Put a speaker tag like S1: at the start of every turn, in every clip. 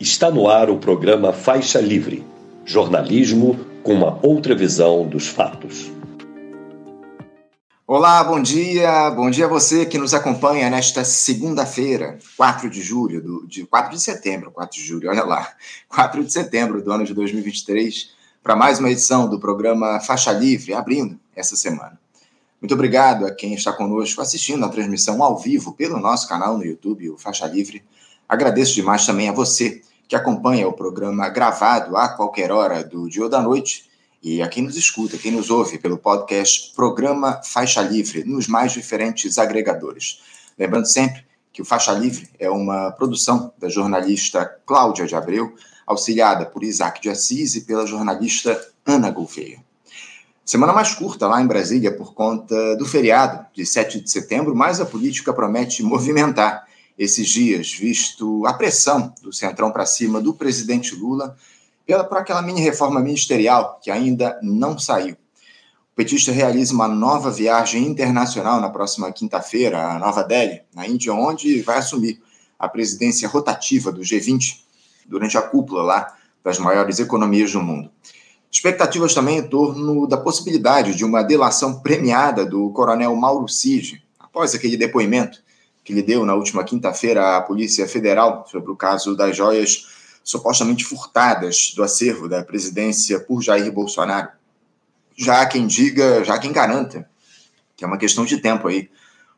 S1: Está no ar o programa Faixa Livre jornalismo com uma outra visão dos fatos.
S2: Olá, bom dia. Bom dia a você que nos acompanha nesta segunda-feira, 4 de julho, do, de 4 de setembro, 4 de julho, olha lá, 4 de setembro do ano de 2023, para mais uma edição do programa Faixa Livre, abrindo essa semana. Muito obrigado a quem está conosco assistindo a transmissão ao vivo pelo nosso canal no YouTube, o Faixa Livre. Agradeço demais também a você que acompanha o programa gravado a qualquer hora do dia ou da noite e a quem nos escuta, quem nos ouve pelo podcast Programa Faixa Livre, nos mais diferentes agregadores. Lembrando sempre que o Faixa Livre é uma produção da jornalista Cláudia de Abreu, auxiliada por Isaac de Assis e pela jornalista Ana Gouveia. Semana mais curta lá em Brasília por conta do feriado de 7 de setembro, mas a política promete movimentar esses dias, visto a pressão do Centrão para cima do presidente Lula pela, por aquela mini reforma ministerial que ainda não saiu. O petista realiza uma nova viagem internacional na próxima quinta-feira a Nova Delhi, na Índia, onde vai assumir a presidência rotativa do G20 durante a cúpula lá das maiores economias do mundo. Expectativas também em torno da possibilidade de uma delação premiada do coronel Mauro Cid, após aquele depoimento que lhe deu na última quinta-feira à Polícia Federal sobre o caso das joias supostamente furtadas do acervo da presidência por Jair Bolsonaro. Já quem diga, já quem garanta, que é uma questão de tempo aí,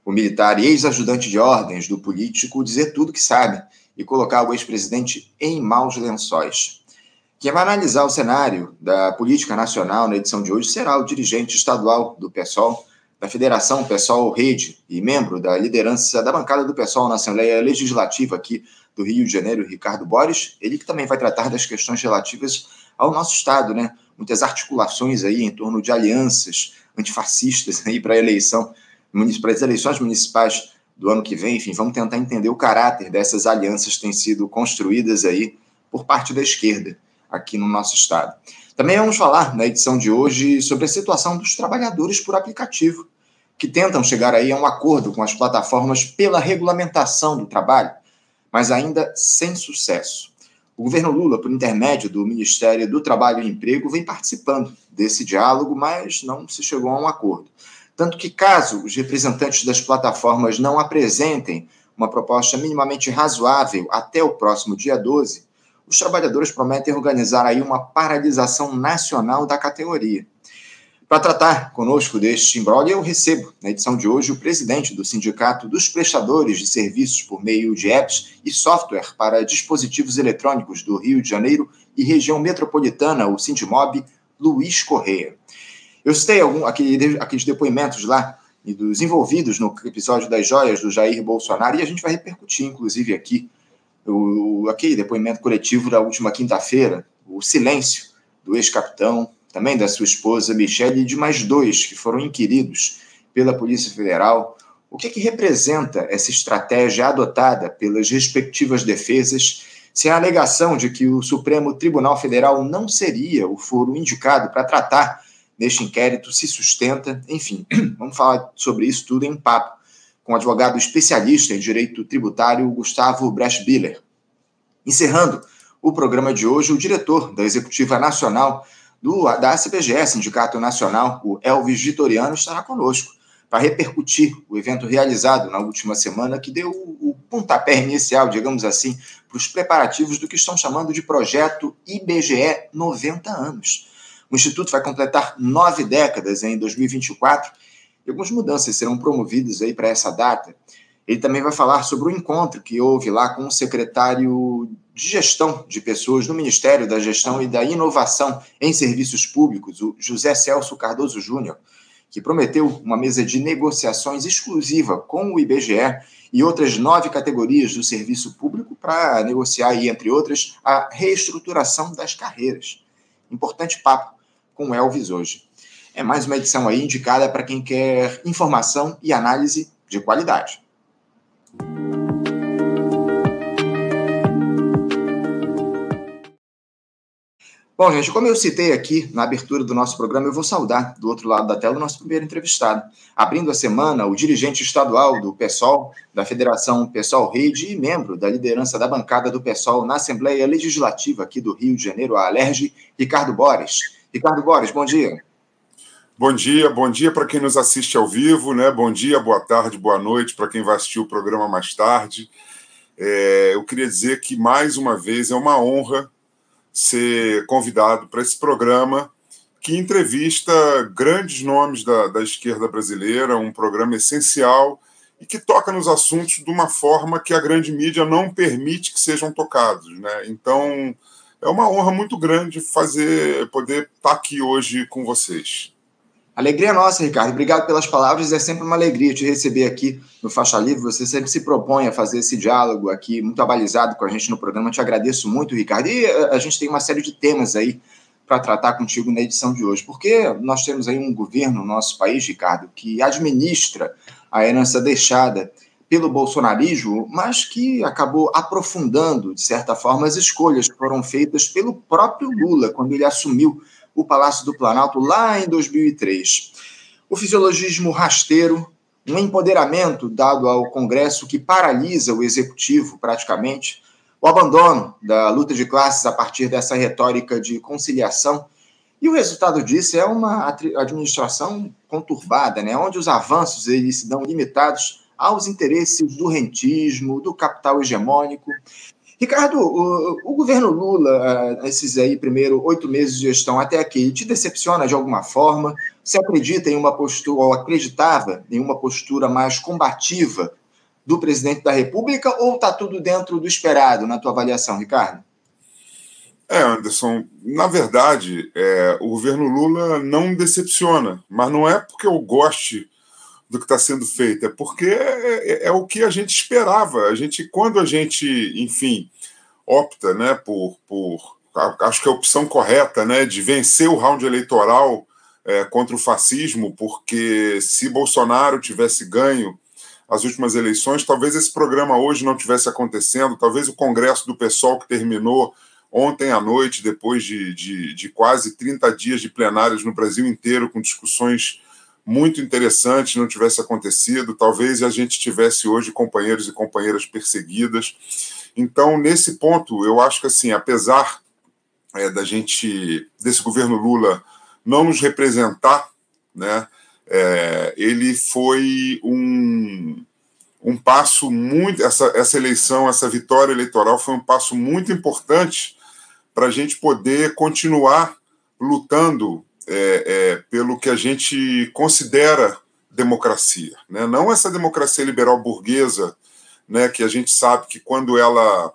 S2: o militar e ex-ajudante de ordens do político dizer tudo que sabe e colocar o ex-presidente em maus lençóis. Quem vai analisar o cenário da política nacional na edição de hoje será o dirigente estadual do PSOL, da Federação Pessoal Rede e membro da liderança da bancada do Pessoal na Assembleia Legislativa aqui do Rio de Janeiro, Ricardo Borges, ele que também vai tratar das questões relativas ao nosso Estado, né? Muitas articulações aí em torno de alianças antifascistas aí para a eleição, para as eleições municipais do ano que vem, enfim, vamos tentar entender o caráter dessas alianças que têm sido construídas aí por parte da esquerda aqui no nosso Estado. Também vamos falar na edição de hoje sobre a situação dos trabalhadores por aplicativo, que tentam chegar aí a um acordo com as plataformas pela regulamentação do trabalho, mas ainda sem sucesso. O governo Lula, por intermédio do Ministério do Trabalho e Emprego, vem participando desse diálogo, mas não se chegou a um acordo. Tanto que, caso os representantes das plataformas não apresentem uma proposta minimamente razoável até o próximo dia 12, os trabalhadores prometem organizar aí uma paralisação nacional da categoria. Para tratar conosco deste imbróglio, eu recebo, na edição de hoje, o presidente do Sindicato dos Prestadores de Serviços por meio de apps e software para dispositivos eletrônicos do Rio de Janeiro e região metropolitana, o Sindimob, Luiz Correia. Eu citei algum, aquele, aqueles depoimentos lá dos envolvidos no episódio das joias do Jair Bolsonaro e a gente vai repercutir, inclusive, aqui o, aquele depoimento coletivo da última quinta-feira, o silêncio do ex-capitão, também da sua esposa Michelle e de mais dois que foram inquiridos pela Polícia Federal. O que, é que representa essa estratégia adotada pelas respectivas defesas se a alegação de que o Supremo Tribunal Federal não seria o foro indicado para tratar neste inquérito se sustenta? Enfim, vamos falar sobre isso tudo em papo com o advogado especialista em direito tributário Gustavo Brecht-Biller. Encerrando o programa de hoje, o diretor da Executiva Nacional do, da CPGE, Sindicato Nacional, o Elvis Vitoriano, estará conosco para repercutir o evento realizado na última semana, que deu o pontapé inicial, digamos assim, para os preparativos do que estão chamando de projeto IBGE 90 anos. O Instituto vai completar nove décadas em 2024 e algumas mudanças serão promovidas aí para essa data. Ele também vai falar sobre o encontro que houve lá com o secretário de Gestão de Pessoas no Ministério da Gestão e da Inovação em Serviços Públicos, o José Celso Cardoso Júnior, que prometeu uma mesa de negociações exclusiva com o IBGE e outras nove categorias do serviço público para negociar, entre outras, a reestruturação das carreiras. Importante papo com o Elvis hoje. É mais uma edição aí indicada para quem quer informação e análise de qualidade. Bom, gente, como eu citei aqui na abertura do nosso programa, eu vou saudar do outro lado da tela o nosso primeiro entrevistado. Abrindo a semana, o dirigente estadual do PSOL, da Federação PSOL Rede e membro da liderança da bancada do PSOL na Assembleia Legislativa aqui do Rio de Janeiro, a Alerj, Ricardo Borges. Ricardo Borges, bom dia.
S3: Bom dia, bom dia para quem nos assiste ao vivo, né? Bom dia, boa tarde, boa noite para quem vai assistir o programa mais tarde. É, eu queria dizer que mais uma vez é uma honra ser convidado para esse programa que entrevista grandes nomes da, da esquerda brasileira, um programa essencial e que toca nos assuntos de uma forma que a grande mídia não permite que sejam tocados. Né? Então, é uma honra muito grande fazer poder estar aqui hoje com vocês.
S2: Alegria nossa, Ricardo. Obrigado pelas palavras. É sempre uma alegria te receber aqui no Faixa Livre. Você sempre se propõe a fazer esse diálogo aqui, muito abalizado com a gente no programa. Te agradeço muito, Ricardo. E eh, a gente tem uma série de temas aí para tratar contigo na edição de hoje. Porque nós temos aí um governo no nosso país, Ricardo, que administra a herança deixada pelo bolsonarismo, mas que acabou aprofundando, de certa forma, as escolhas que foram feitas pelo próprio Lula quando ele assumiu o Palácio do Planalto lá em 2003. O fisiologismo rasteiro, um empoderamento dado ao Congresso que paralisa o executivo praticamente, o abandono da luta de classes a partir dessa retórica de conciliação. E o resultado disso é uma administração conturbada, né, onde os avanços eles se dão limitados aos interesses do rentismo, do capital hegemônico, Ricardo, o, o, governo Lula, ah, esses aí primeiro oito meses de gestão até aqui, te decepciona de alguma forma? Você acredita em uma postura, ou acreditava em uma postura mais combativa do presidente da República, ou está tudo dentro do esperado, na tua avaliação, Ricardo?
S3: É, Anderson, na verdade, é, o governo Lula não decepciona, mas não é porque eu goste do que está sendo feito, é porque é, é, é, o que a gente esperava. A gente, quando a gente, enfim, opta, né, por, por acho que é a opção correta, né, de vencer o round eleitoral é, contra o fascismo, porque se Bolsonaro tivesse ganho as últimas eleições, talvez esse programa hoje não tivesse acontecendo, talvez o Congresso do PSOL que terminou ontem à noite, depois de, de, de quase 30 dias de plenários no Brasil inteiro, com discussões muito interessante não tivesse acontecido, talvez a gente tivesse hoje companheiros e companheiras perseguidas. Então, nesse ponto, eu acho que assim, apesar é, da gente desse governo Lula não nos representar, né, é, ele foi um, um passo muito essa, essa eleição, essa vitória eleitoral foi um passo muito importante para a gente poder continuar lutando é, é, pelo que a gente considera democracia, né? não essa democracia liberal burguesa, né, que a gente sabe que quando ela,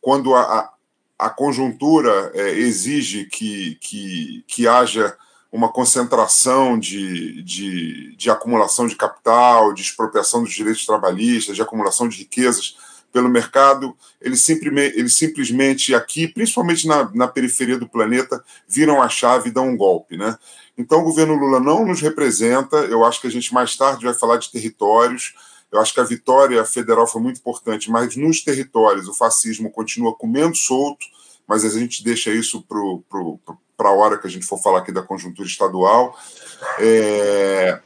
S3: quando a, a conjuntura é, exige que, que, que haja uma concentração de, de, de acumulação de capital, de expropriação dos direitos trabalhistas, de acumulação de riquezas, pelo mercado, eles, simplesmente, eles simplesmente aqui, principalmente na, na periferia do planeta, viram a chave e dão um golpe. Né? Então, o governo Lula não nos representa. Eu acho que a gente mais tarde vai falar de territórios. Eu acho que a vitória federal foi muito importante, mas nos territórios o fascismo continua comendo solto, mas a gente deixa isso para a hora que a gente for falar aqui da conjuntura estadual. É,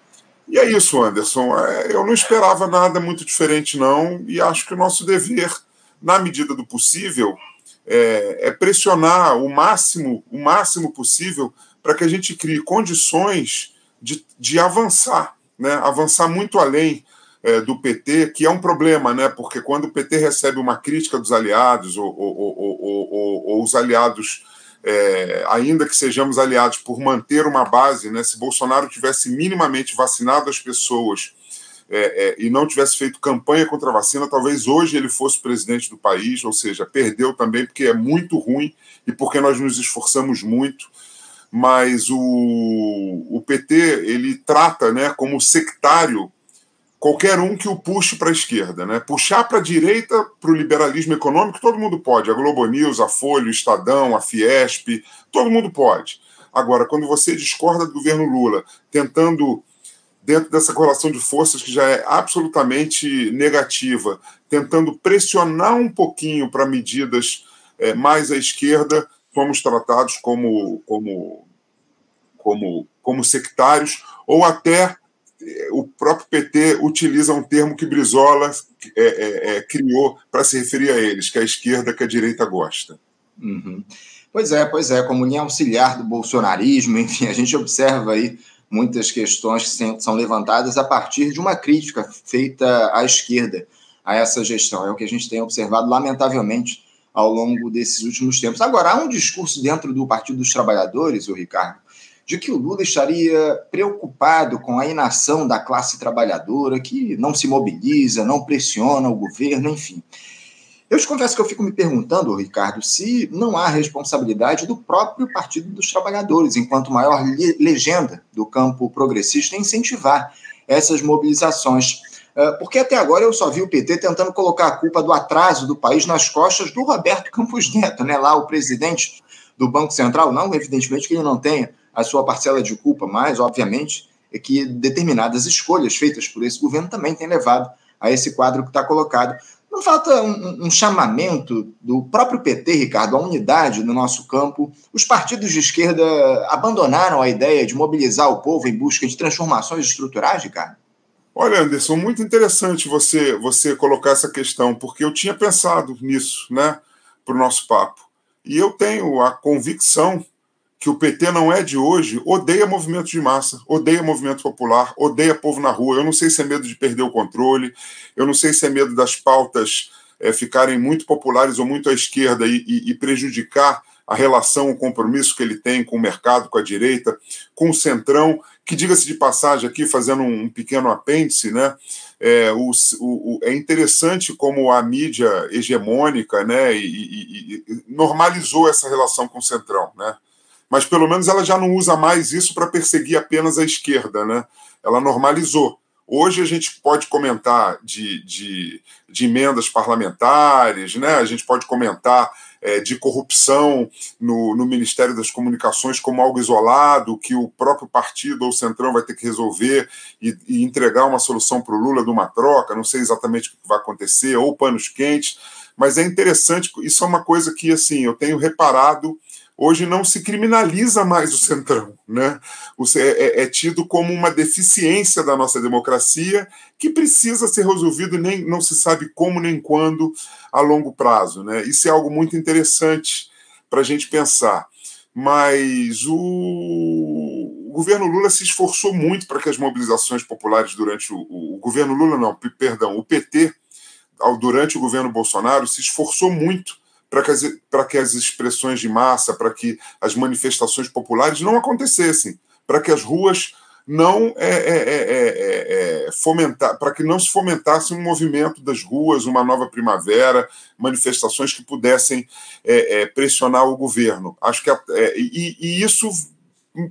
S3: e é isso, Anderson. É, eu não esperava nada muito diferente, não, e acho que o nosso dever, na medida do possível, é, é pressionar o máximo, o máximo possível para que a gente crie condições de, de avançar, né? avançar muito além é, do PT, que é um problema, né? porque quando o PT recebe uma crítica dos aliados ou, ou, ou, ou os aliados é, ainda que sejamos aliados por manter uma base, né, se Bolsonaro tivesse minimamente vacinado as pessoas é, é, e não tivesse feito campanha contra a vacina, talvez hoje ele fosse presidente do país, ou seja, perdeu também porque é muito ruim e porque nós nos esforçamos muito. Mas o, o PT ele trata né, como sectário qualquer um que o puxe para a esquerda. Né? Puxar para a direita, para o liberalismo econômico, todo mundo pode. A Globo News, a Folha, o Estadão, a Fiesp, todo mundo pode. Agora, quando você discorda do governo Lula, tentando, dentro dessa correlação de forças que já é absolutamente negativa, tentando pressionar um pouquinho para medidas é, mais à esquerda, somos tratados como, como, como, como sectários, ou até o próprio PT utiliza um termo que Brizola é, é, é, criou para se referir a eles, que a esquerda que a direita gosta.
S2: Uhum. Pois é, pois é, como linha auxiliar do bolsonarismo, enfim, a gente observa aí muitas questões que são levantadas a partir de uma crítica feita à esquerda a essa gestão. É o que a gente tem observado, lamentavelmente, ao longo desses últimos tempos. Agora, há um discurso dentro do Partido dos Trabalhadores, o Ricardo, de que o Lula estaria preocupado com a inação da classe trabalhadora, que não se mobiliza, não pressiona o governo, enfim. Eu te confesso que eu fico me perguntando, Ricardo, se não há responsabilidade do próprio Partido dos Trabalhadores, enquanto maior legenda do campo progressista, incentivar essas mobilizações. Ah, porque até agora eu só vi o PT tentando colocar a culpa do atraso do país nas costas do Roberto Campos Neto, né? lá o presidente do Banco Central. Não, evidentemente, que ele não tenha a sua parcela de culpa, mas, obviamente, é que determinadas escolhas feitas por esse governo também têm levado a esse quadro que está colocado. Não falta um, um, chamamento do próprio PT, Ricardo, à unidade no nosso campo. Os partidos de esquerda abandonaram a ideia de mobilizar o povo em busca de transformações estruturais, Ricardo?
S3: Olha, Anderson, muito interessante você você colocar essa questão, porque eu tinha pensado nisso, né, para o nosso papo. E eu tenho a convicção que o PT não é de hoje, odeia movimento de massa, odeia movimento popular, odeia povo na rua. Eu não sei se é medo de perder o controle, eu não sei se é medo das pautas é, ficarem muito populares ou muito à esquerda e, e, e prejudicar a relação, o compromisso que ele tem com o mercado, com a direita, com o centrão, que diga-se de passagem aqui, fazendo um pequeno apêndice, né? É, o, o, é interessante como a mídia hegemônica né, e, e, e normalizou essa relação com o centrão, né? Mas pelo menos ela já não usa mais isso para perseguir apenas a esquerda, né? Ela normalizou. Hoje a gente pode comentar de, de, de emendas parlamentares, né? a gente pode comentar é, de corrupção no, no, Ministério das Comunicações como algo isolado, que o próprio partido ou o Centrão vai ter que resolver e, e entregar uma solução para o Lula de uma troca, não sei exatamente o que vai acontecer, ou panos quentes, mas é interessante, isso é uma coisa que assim eu tenho reparado hoje não se criminaliza mais o centrão, né? É, é, é, tido como uma deficiência da nossa democracia que precisa ser resolvido nem não se sabe como nem quando a longo prazo, né? Isso é algo muito interessante para a gente pensar. Mas o, o, governo Lula se esforçou muito para que as mobilizações populares durante o, o, o governo Lula não, perdão, o PT durante o governo Bolsonaro se esforçou muito para que, as, que as expressões de massa, para que as manifestações populares não acontecessem, para que as ruas não é, é, é, é fomentar, para que não se fomentasse um movimento das ruas, uma nova primavera, manifestações que pudessem pressionar o governo. Acho que e, e isso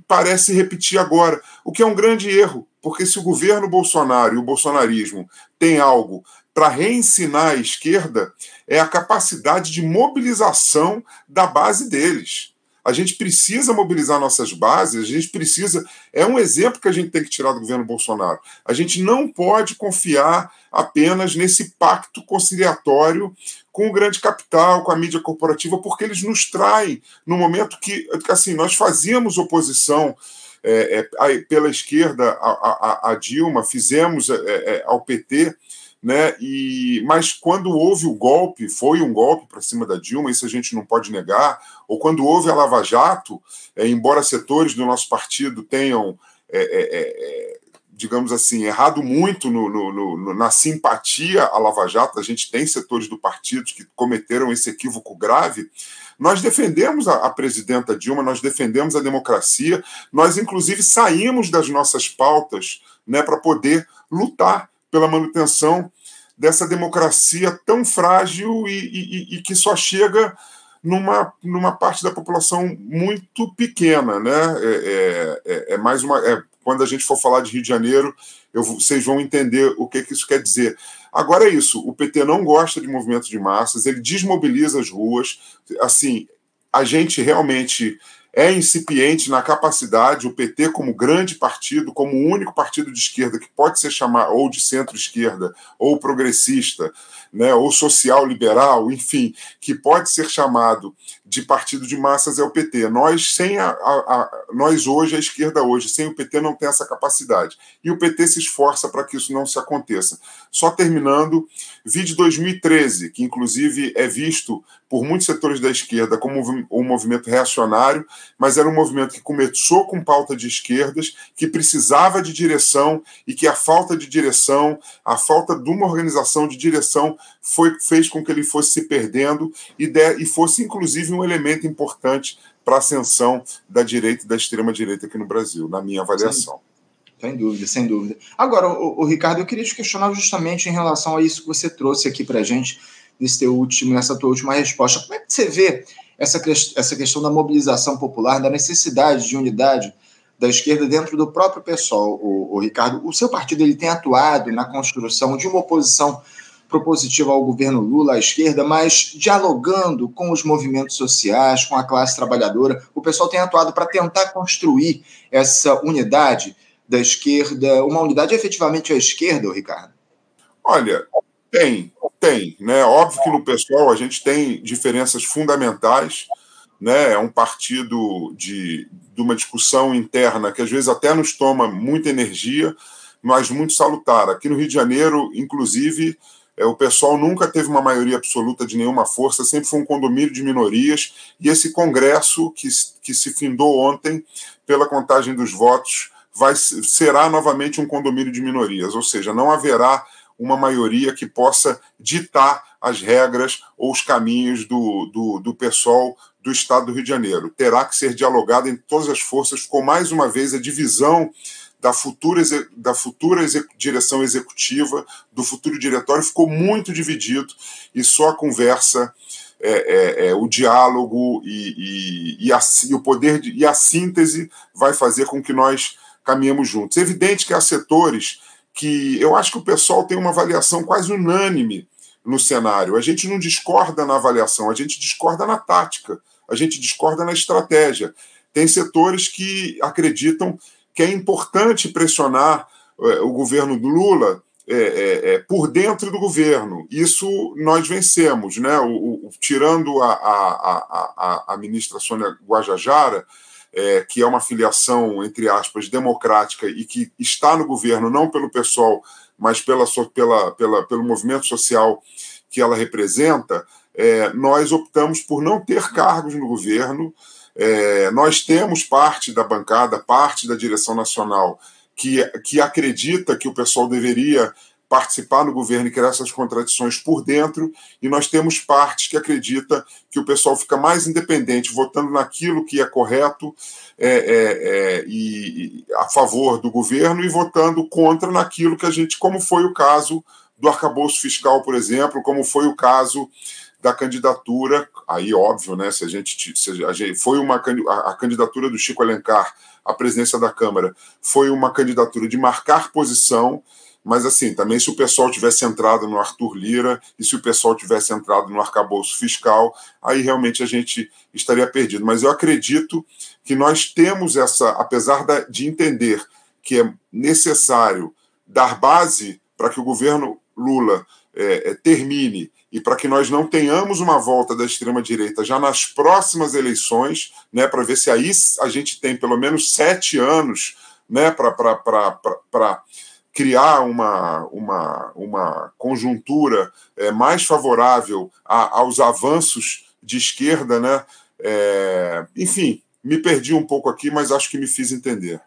S3: parece repetir agora, o que é um grande erro, porque se o governo Bolsonaro e o bolsonarismo têm algo para reensinar a esquerda é a capacidade de mobilização da base deles. A gente precisa mobilizar nossas bases, a gente precisa. É um exemplo que a gente tem que tirar do governo Bolsonaro. A gente não pode confiar apenas nesse pacto conciliatório com o grande capital, com a mídia corporativa, porque eles nos traem no momento que, assim, nós fazíamos oposição é, é, pela esquerda a, a, a Dilma, fizemos é, é ao PT né? E mas quando houve o golpe, foi um golpe para cima da Dilma, isso a gente não pode negar. Ou quando houve a Lava Jato, é, embora setores do nosso partido tenham é, é, é digamos assim, errado muito no, no, no, na simpatia à Lava Jato, a gente tem setores do partido que cometeram esse equívoco grave. Nós defendemos a, a, presidenta Dilma, nós defendemos a democracia, nós, inclusive, saímos das nossas pautas né, para poder lutar pela manutenção dessa democracia tão frágil e, e, e, que só chega numa, numa parte da população muito pequena, né? É, é, é mais uma. É, quando a gente for falar de Rio de Janeiro, eu, vocês vão entender o que, que isso quer dizer. Agora é isso: o PT não gosta de movimentos de massas, ele desmobiliza as ruas. Assim, a gente realmente é incipiente na capacidade, o PT, como grande partido, como o único partido de esquerda que pode ser chamado, ou de centro-esquerda, ou progressista, né, ou social-liberal, enfim, que pode ser chamado de partido de massas é o PT. Nós, sem a, a, a, nós hoje, a esquerda hoje, sem o PT não tem essa capacidade. E o PT se esforça para que isso não se aconteça. Só terminando, vi de 2013, que inclusive é visto por muitos setores da esquerda como um movimento reacionário, mas era um movimento que começou com pauta de esquerdas, que precisava de direção e que a falta de direção, a falta de uma organização de direção foi, fez com que ele fosse se perdendo e, de, e fosse inclusive um elemento importante para a ascensão da direita e da extrema-direita aqui no Brasil, na minha avaliação.
S2: Sem dúvida, sem dúvida. Agora, o, o, Ricardo, eu queria te questionar justamente em relação a isso que você trouxe aqui para a gente nesse teu último, nessa tua última resposta. Como é que você vê essa, essa questão da mobilização popular, da necessidade de unidade da esquerda dentro do próprio pessoal, o, o Ricardo? O seu partido ele tem atuado na construção de uma oposição propositiva ao governo Lula, à esquerda, mas dialogando com os movimentos sociais, com a classe trabalhadora. O pessoal tem atuado para tentar construir essa unidade da esquerda, uma unidade efetivamente à esquerda, Ricardo?
S3: Olha, tem, tem. Né? Óbvio que no pessoal a gente tem diferenças fundamentais. Né? É um partido de, de uma discussão interna que às vezes até nos toma muita energia, mas muito salutar. Aqui no Rio de Janeiro, inclusive, é, o pessoal nunca teve uma maioria absoluta de nenhuma força, sempre foi um condomínio de minorias, e esse congresso que, que se findou ontem, pela contagem dos votos, vai, será novamente um condomínio de minorias, ou seja, não haverá uma maioria que possa ditar as regras ou os caminhos do, do, do pessoal do Estado do Rio de Janeiro. Terá que ser dialogado em todas as forças, ficou mais uma vez a divisão da futura, da futura direção executiva, do futuro diretório, ficou muito dividido e só a conversa, é, é, é, o diálogo e, e, e, a, e o poder de, e a síntese vai fazer com que nós caminhemos juntos. É evidente que há setores que eu acho que o pessoal tem uma avaliação quase unânime no cenário. A gente não discorda na avaliação, a gente discorda na tática, a gente discorda na estratégia. Tem setores que acreditam que é importante pressionar é, o governo do Lula é, é, é, por dentro do governo. Isso nós vencemos, né? O, o, tirando a, a, a, a, ministra Sônia Guajajara, é, que é uma filiação, entre aspas, democrática e que está no governo não pelo pessoal, mas pela, pela, pela, pelo movimento social que ela representa, é, nós optamos por não ter cargos no governo. É, nós temos parte da bancada, parte da direção nacional que, que acredita que o pessoal deveria participar no governo e criar essas contradições por dentro, e nós temos partes que acredita que o pessoal fica mais independente, votando naquilo que é correto é, é, é, e, e, a favor do governo e votando contra naquilo que a gente, como foi o caso do arcabouço fiscal, por exemplo, como foi o caso da candidatura, aí óbvio, né, se a gente, se a gente foi uma a, a candidatura do Chico Alencar à presidência da Câmara foi uma candidatura de marcar posição, mas assim, também se o pessoal tivesse entrado no Arthur Lira e se o pessoal tivesse entrado no arcabouço fiscal, aí realmente a gente estaria perdido. Mas eu acredito que nós temos essa, apesar de entender que é necessário dar base para que o governo Lula é, é termine e para que nós não tenhamos uma volta da extrema-direita já nas próximas eleições, né, para ver se aí a gente tem pelo menos sete anos né, para criar uma, uma, uma conjuntura é, mais favorável a, aos avanços de esquerda. Né? É, enfim, me perdi um pouco aqui, mas acho que me fiz entender.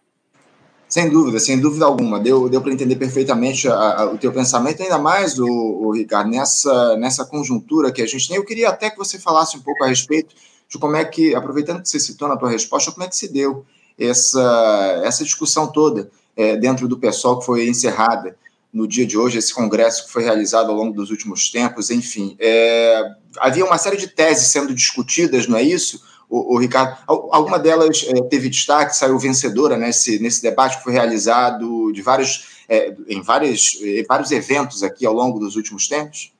S2: Sem dúvida, sem dúvida alguma. Deu, deu para entender perfeitamente a, a, o teu pensamento, ainda mais, o, o, Ricardo, nessa, nessa conjuntura que a gente tem. Eu queria até que você falasse um pouco a respeito de como é que, aproveitando que você citou na tua resposta, como é que se deu essa, essa discussão toda é, dentro do pessoal que foi encerrada no dia de hoje, esse congresso que foi realizado ao longo dos últimos tempos, enfim. É, havia uma série de teses sendo discutidas, não é isso? O, o Ricardo. Alguma delas é, teve destaque, saiu vencedora nesse, nesse debate que foi realizado de vários, é, em vários, em vários eventos aqui ao longo dos últimos tempos?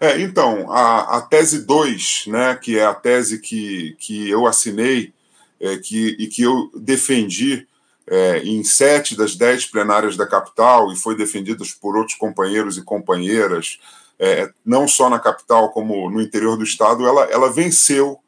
S3: É, então, a, a tese 2, né, que é a tese que, que eu assinei é, que, e que eu defendi é, em sete das dez plenárias da capital e foi defendida por outros companheiros e companheiras, é, não só na capital como no interior do estado, ela, ela venceu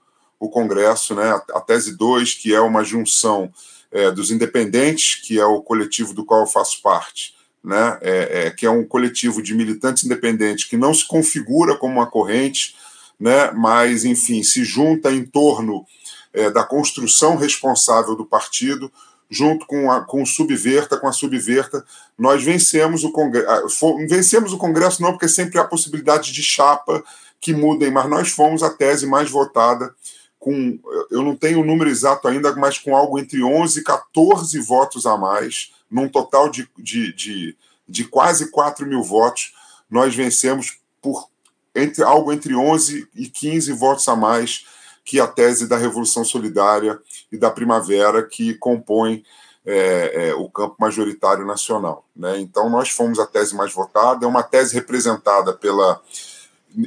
S3: o Congresso, né? A, tese 2, que é uma junção é, dos independentes, que é o coletivo do qual eu faço parte, né? É, é, que é um coletivo de militantes independentes que não se configura como uma corrente, né? mas, enfim, se junta em torno é, da construção responsável do partido, junto com, a, com o Subverta, com a Subverta, nós vencemos o Congresso. Vencemos o Congresso não porque sempre há possibilidade de chapa que mudem, mas nós fomos a tese mais votada com, eu não tenho o número exato ainda, mas com algo entre 11 e 14 votos a mais, num total de, de, de, de quase 4 mil votos, nós vencemos por entre, algo entre 11 e 15 votos a mais que a tese da Revolução Solidária e da Primavera, que compõe é, é, o campo majoritário nacional. Né? Então, nós fomos a tese mais votada, é uma tese representada pela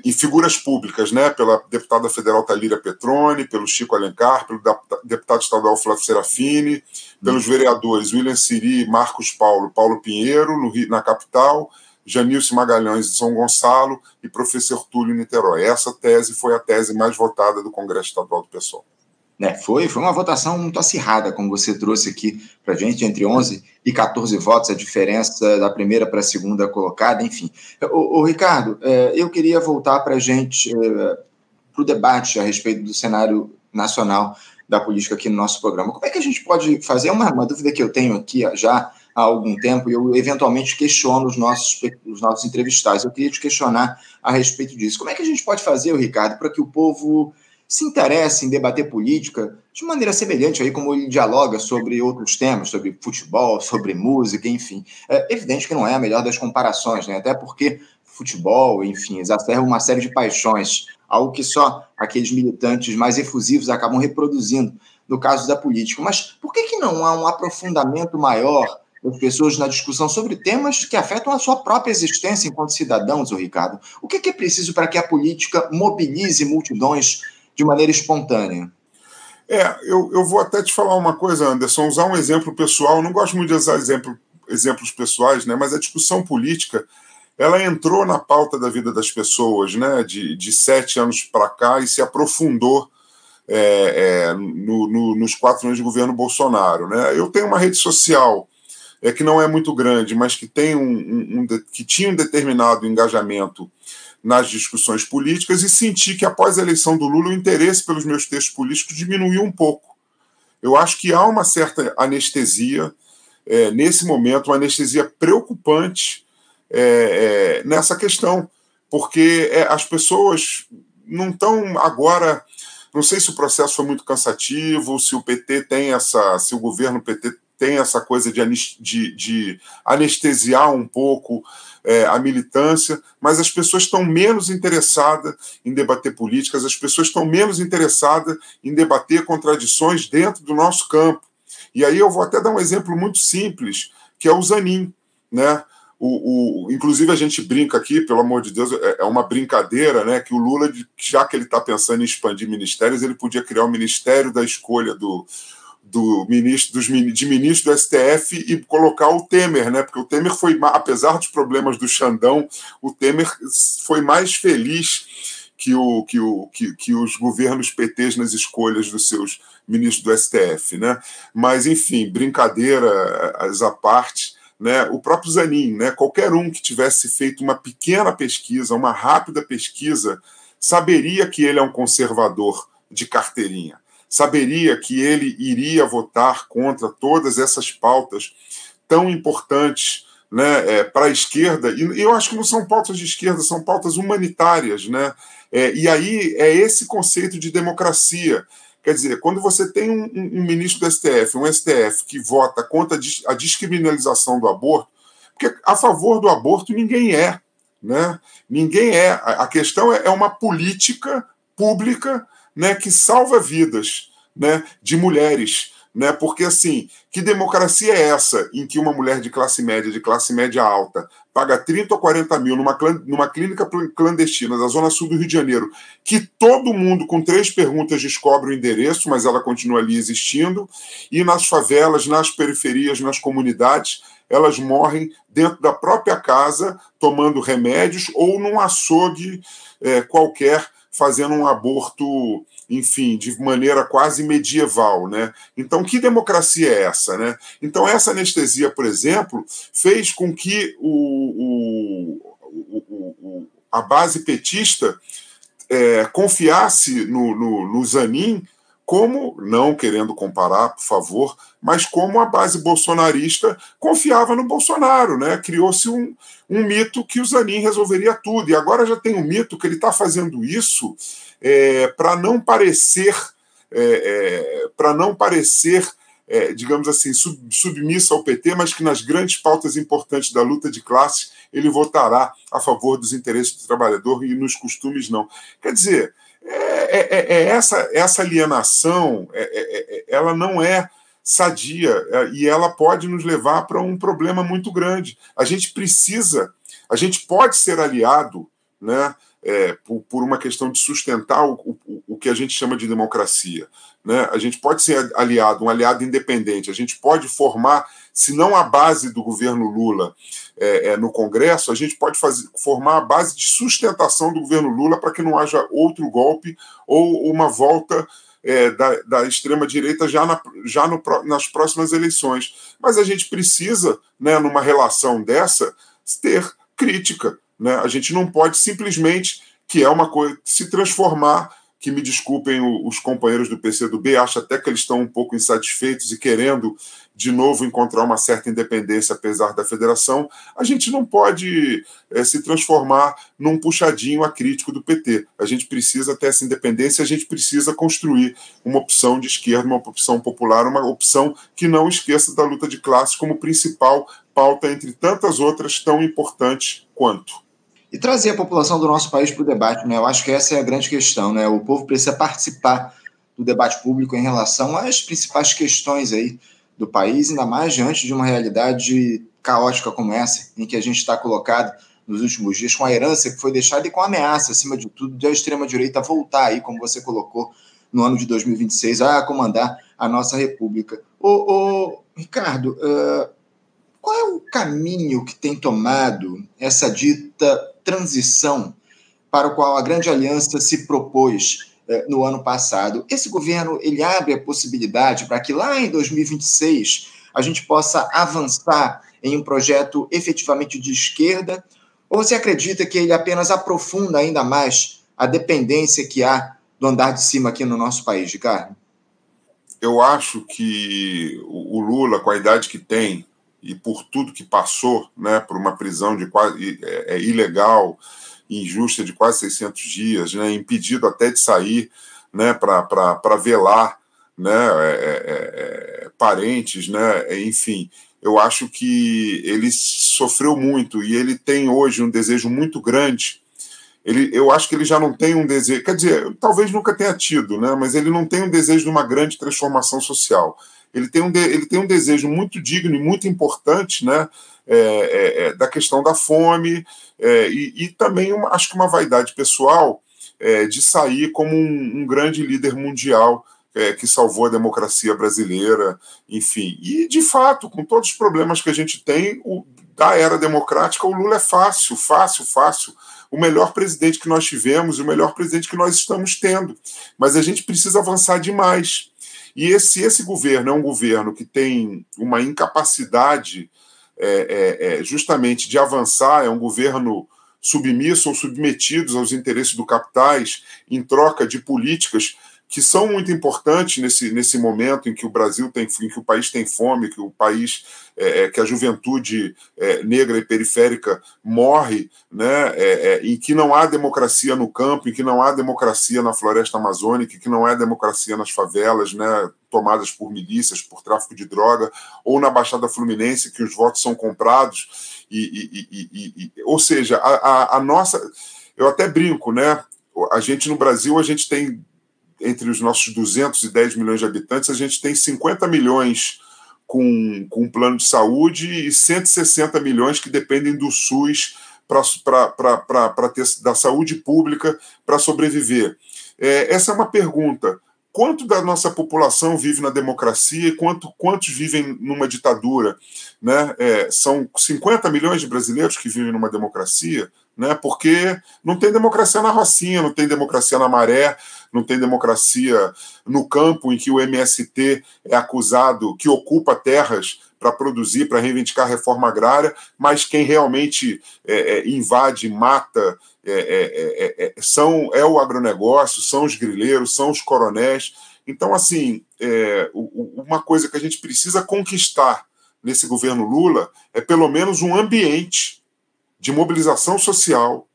S3: em figuras públicas, né, pela deputada federal Talíria Petroni, pelo Chico Alencar, pelo deputado estadual Flávio Serafini, pelos vereadores William Siri, Marcos Paulo, Paulo Pinheiro, no Rio, na capital, Janilce Magalhães de São Gonçalo e professor Túlio Niterói. Essa tese foi a tese mais votada do Congresso Estadual do PSOL.
S2: É, foi, foi uma votação muito acirrada, como você trouxe aqui para a gente, entre 11 e 14 votos, a diferença da primeira para a segunda colocada, enfim. O, Ricardo, é, eu queria voltar para a gente, é, para o debate a respeito do cenário nacional da política aqui no nosso programa. Como é que a gente pode fazer? Uma, uma dúvida que eu tenho aqui já há algum tempo, e eu eventualmente questiono os nossos, os nossos entrevistados. Eu queria te questionar a respeito disso. Como é que a gente pode fazer, Ricardo, para que o povo se interessa em debater política de maneira semelhante aí como ele dialoga sobre outros temas, sobre futebol, sobre música, enfim. É evidente que não é a melhor das comparações, né? Até porque futebol, enfim, exacerba uma série de paixões, algo que só aqueles militantes mais efusivos acabam reproduzindo no caso da política. Mas por que, que não há um aprofundamento maior das pessoas na discussão sobre temas que afetam a sua própria existência enquanto cidadãos, Ricardo? O que, que é preciso para que a política mobilize multidões de maneira espontânea.
S3: É, eu, eu vou até te falar uma coisa, Anderson, usar um exemplo pessoal. Eu não gosto muito de usar exemplo, exemplos pessoais, né, mas a discussão política ela entrou na pauta da vida das pessoas né, de, de sete anos para cá e se aprofundou é, é, no, no, nos quatro anos de governo Bolsonaro. Né? Eu tenho uma rede social é, que não é muito grande, mas que, tem um, um, um que tinha um determinado engajamento nas discussões políticas e senti que após a eleição do Lula o interesse pelos meus textos políticos diminuiu um pouco. Eu acho que há uma certa anestesia é, nesse momento, uma anestesia preocupante é, é, nessa questão, porque é, as pessoas não estão agora. Não sei se o processo foi muito cansativo, se o PT tem essa, se o governo PT tem essa coisa de, de, de anestesiar um pouco é, a militância, mas as pessoas estão menos interessadas em debater políticas, as pessoas estão menos interessadas em debater contradições dentro do nosso campo. E aí eu vou até dar um exemplo muito simples, que é o Zanin. Né? O, o, inclusive a gente brinca aqui, pelo amor de Deus, é, é uma brincadeira, né? Que o Lula, já que ele está pensando em expandir ministérios, ele podia criar o Ministério da Escolha do, do ministro, dos, de ministro do STF e colocar o Temer, né? Porque o Temer foi, apesar dos problemas do Xandão, o Temer foi mais feliz que, o, que, o, que, que os governos PTs nas escolhas dos seus ministros do STF, né? Mas, enfim, brincadeira à parte, né? O próprio Zanin, né? Qualquer um que tivesse feito uma pequena pesquisa, uma rápida pesquisa, saberia que ele é um conservador de carteirinha saberia que ele iria votar contra todas essas pautas tão importantes né, é, para a esquerda, e eu acho que não são pautas de esquerda, são pautas humanitárias. Né? É, e aí é esse conceito de democracia. Quer dizer, quando você tem um, um, ministro do STF, um STF, que vota contra a descriminalização do aborto, porque a favor do aborto ninguém é. Né? Ninguém é. A questão é, é uma política pública né, que salva vidas né, de mulheres. né? Porque assim, que democracia é essa em que uma mulher de classe média, de classe média alta, paga 30 ou 40 mil numa, numa clínica clandestina da Zona Sul do Rio de Janeiro, que todo mundo com três perguntas descobre o endereço, mas ela continua ali existindo, e nas favelas, nas periferias, nas comunidades, elas morrem dentro da própria casa, tomando remédios, ou num açougue é, qualquer, fazendo um aborto enfim, de maneira quase medieval, né? Então, que democracia é essa, né? Então, essa anestesia, por exemplo, fez com que o, o, o, a base petista é, confiasse no, no, no Zanin como, não querendo comparar, por favor, mas como a base bolsonarista confiava no Bolsonaro, né? Criou-se um, um mito que o Zanin resolveria tudo. E agora já tem um mito que ele está fazendo isso é, para não parecer, é, é, para não parecer, é, digamos assim, sub, ao PT, mas que nas grandes pautas importantes da luta de classe ele votará a favor dos interesses do trabalhador e nos costumes não. Quer dizer, é, é, é essa, essa alienação, ela não é sadia e ela pode nos levar para um problema muito grande. A gente precisa, a gente pode ser aliado, né? É, por, por, uma questão de sustentar o, o, o, que a gente chama de democracia. Né? A gente pode ser aliado, um aliado independente, a gente pode formar, se não a base do governo Lula é, é, no Congresso, a gente pode fazer, formar a base de sustentação do governo Lula para que não haja outro golpe ou uma volta é, da, da extrema-direita já, na, já no, nas próximas eleições. Mas a gente precisa, né, numa relação dessa, ter crítica. Né? A gente não pode simplesmente, que é uma coisa, se transformar que me desculpem os companheiros do PCdoB, acho até que eles estão um pouco insatisfeitos e querendo de novo encontrar uma certa independência apesar da federação, a gente não pode é, se transformar num puxadinho acrítico do PT. A gente precisa ter essa independência, a gente precisa construir uma opção de esquerda, uma opção popular, uma opção que não esqueça da luta de classes como principal pauta entre tantas outras tão importantes quanto
S2: e trazer a população do nosso país para o debate. Né? Eu acho que essa é a grande questão. Né? O povo precisa participar do debate público em relação às principais questões aí do país, ainda mais diante de uma realidade caótica como essa, em que a gente está colocado nos últimos dias, com a herança que foi deixada e com a ameaça, acima de tudo, da extrema-direita voltar aí, como você colocou, no ano de 2026, a comandar a nossa república. Ô, ô Ricardo, uh, qual é o caminho que tem tomado essa dita transição para o qual a Grande Aliança se propôs no ano passado. Esse governo ele abre a possibilidade para que lá em 2026 a gente possa avançar em um projeto efetivamente de esquerda, ou você acredita que ele apenas aprofunda ainda mais a dependência que há do andar de cima aqui no nosso país, Ricardo?
S3: Eu acho que o Lula, com a idade que tem, e por tudo que passou, né, por uma prisão de quase é, é ilegal, injusta de quase 600 dias, né, impedido até de sair, né, para velar, né, é, é, é, parentes, né, enfim, eu acho que ele sofreu muito e ele tem hoje um desejo muito grande. Ele, eu acho que ele já não tem um desejo, quer dizer, talvez nunca tenha tido, né, mas ele não tem um desejo de uma grande transformação social ele tem um, de, ele tem um desejo muito digno e muito importante né, é, é, é da questão da fome é, e, e, também uma, acho que uma vaidade pessoal é, de sair como um, um grande líder mundial é, que salvou a democracia brasileira, enfim. E, de fato, com todos os problemas que a gente tem o, da era democrática, o Lula é fácil, fácil, fácil. O melhor presidente que nós tivemos, o melhor presidente que nós estamos tendo. Mas a gente precisa avançar demais. E esse, esse governo é um governo que tem uma incapacidade é, é, é, justamente de avançar, é um governo submisso ou submetidos aos interesses do capitais em troca de políticas que são muito importantes nesse, nesse momento em que o Brasil tem, em que o país tem fome, que o país, é, é que a juventude é, negra e periférica morre, né, é, é, em que não há democracia no campo, em que não há democracia na floresta amazônica, que não há democracia nas favelas, né, tomadas por milícias, por tráfico de droga, ou na Baixada Fluminense, que os votos são comprados, e, e, e, e ou seja, a, a, a nossa, eu até brinco, né, a gente no Brasil, a gente tem entre os nossos 210 milhões de habitantes, a gente tem 50 milhões com, com um plano de saúde e 160 milhões que dependem do SUS para ter da saúde pública para sobreviver. É, essa é uma pergunta. Quanto da nossa população vive na democracia e quanto, quantos vivem numa ditadura? Né? É, são 50 milhões de brasileiros que vivem numa democracia, né? porque não tem democracia na Rocinha, não tem democracia na Maré, não tem democracia no campo em que o MST é acusado, que ocupa terras para produzir, para reivindicar a reforma agrária, mas quem realmente é, é, invade, mata, é, é, é, é são, é o agronegócio, são os grileiros, são os coronéis. Então, assim, uma coisa que a gente precisa conquistar nesse governo Lula é pelo menos um ambiente de mobilização social,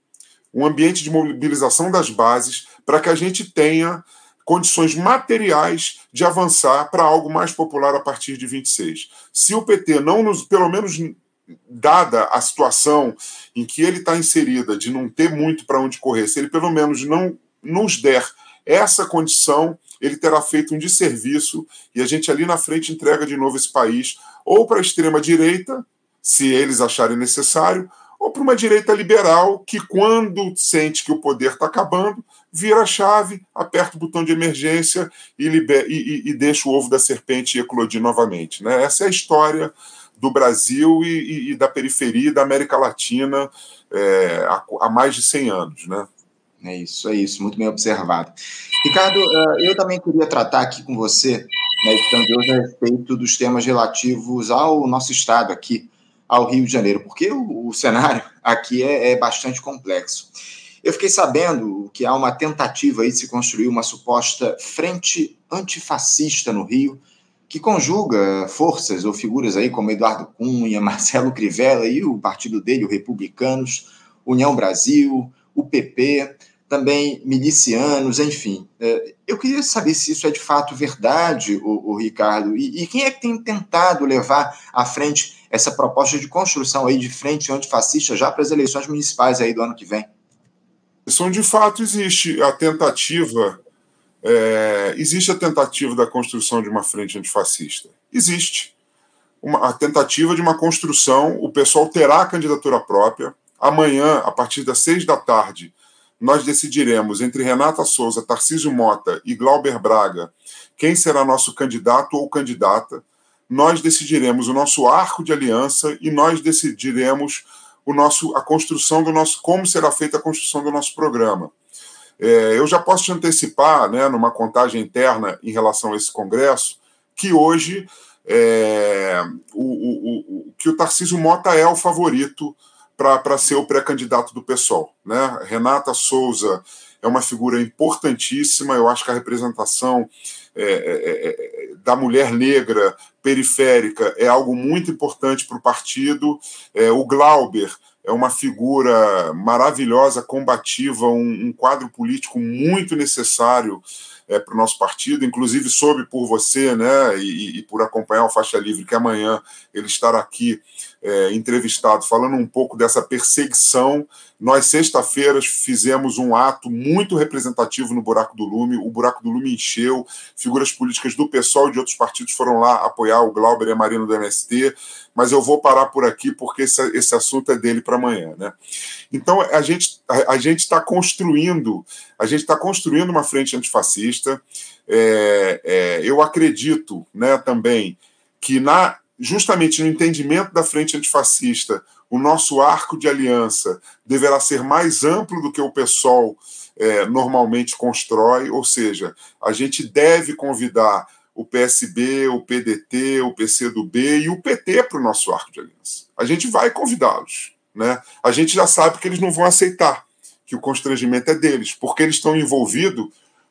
S3: um ambiente de mobilização das bases, para que a gente tenha condições materiais de avançar para algo mais popular a partir de 26. Se o PT não nos, pelo menos dada a situação em que ele está inserida, de não ter muito para onde correr, se ele pelo menos não nos der essa condição, ele terá feito um desserviço e a gente ali na frente entrega de novo esse país ou para a extrema direita, se eles acharem necessário, ou para uma direita liberal que, quando sente que o poder está acabando, vira a chave, aperta o botão de emergência e, e, e, e deixa o ovo da serpente eclodir novamente. Né? Essa é a história do Brasil e, da periferia da América Latina é, há, há, mais de 100 anos. Né?
S2: É isso, é isso, muito bem observado. Ricardo, eh, eu também queria tratar aqui com você, né, hoje a respeito dos temas relativos ao nosso estado aqui, ao Rio de Janeiro, porque o, o cenário aqui é, é, bastante complexo. Eu fiquei sabendo que há uma tentativa aí de se construir uma suposta frente antifascista no Rio, que conjuga forças ou figuras aí como Eduardo Cunha, Marcelo Crivella e o partido dele, o Republicanos, União Brasil, o PP, também milicianos, enfim. É, eu queria saber se isso é de fato verdade, o, Ricardo, e, e, quem é que tem tentado levar à frente essa proposta de construção aí de frente antifascista já para as eleições municipais aí do ano que vem?
S3: Isso de fato existe a tentativa, é, existe a tentativa da construção de uma frente antifascista. Existe. Uma, a tentativa de uma construção, o pessoal terá a candidatura própria. Amanhã, a partir das seis da tarde, nós decidiremos entre Renata Souza, Tarcísio Mota e Glauber Braga quem será nosso candidato ou candidata. Nós decidiremos o nosso arco de aliança e nós decidiremos o nosso, a construção do nosso, como será feita a construção do nosso programa. É, eu já posso te antecipar, né, numa contagem interna em relação a esse congresso, que hoje é, o, o, o, que o Tarcísio Mota é o favorito para ser o pré-candidato do PSOL. Né? Renata Souza é uma figura importantíssima, eu acho que a representação é, é, é, é da mulher negra periférica é algo muito importante para o partido. É, o Glauber é uma figura maravilhosa, combativa, um, um quadro político muito necessário é, para o nosso partido, inclusive soube por você né, e, e, por acompanhar o Faixa Livre, que amanhã ele estará aqui é, entrevistado falando um pouco dessa perseguição. Nós, sexta-feira, fizemos um ato muito representativo no Buraco do Lume, o Buraco do Lume encheu, figuras políticas do PSOL e de outros partidos foram lá apoiar o Glauber e a Marina do MST, mas eu vou parar por aqui porque esse, esse assunto é dele para amanhã. Né? Então, a gente a, a está construindo, a gente está construindo uma frente antifascista. É, é, eu acredito né, também que na justamente no entendimento da frente antifascista, o nosso arco de aliança deverá ser mais amplo do que o PSOL é, normalmente constrói, ou seja, a gente deve convidar o PSB, o PDT, o PCdoB e o PT para o nosso arco de aliança. A gente vai convidá-los. Né? A gente já sabe que eles não vão aceitar, que o constrangimento é deles, porque eles estão envolvidos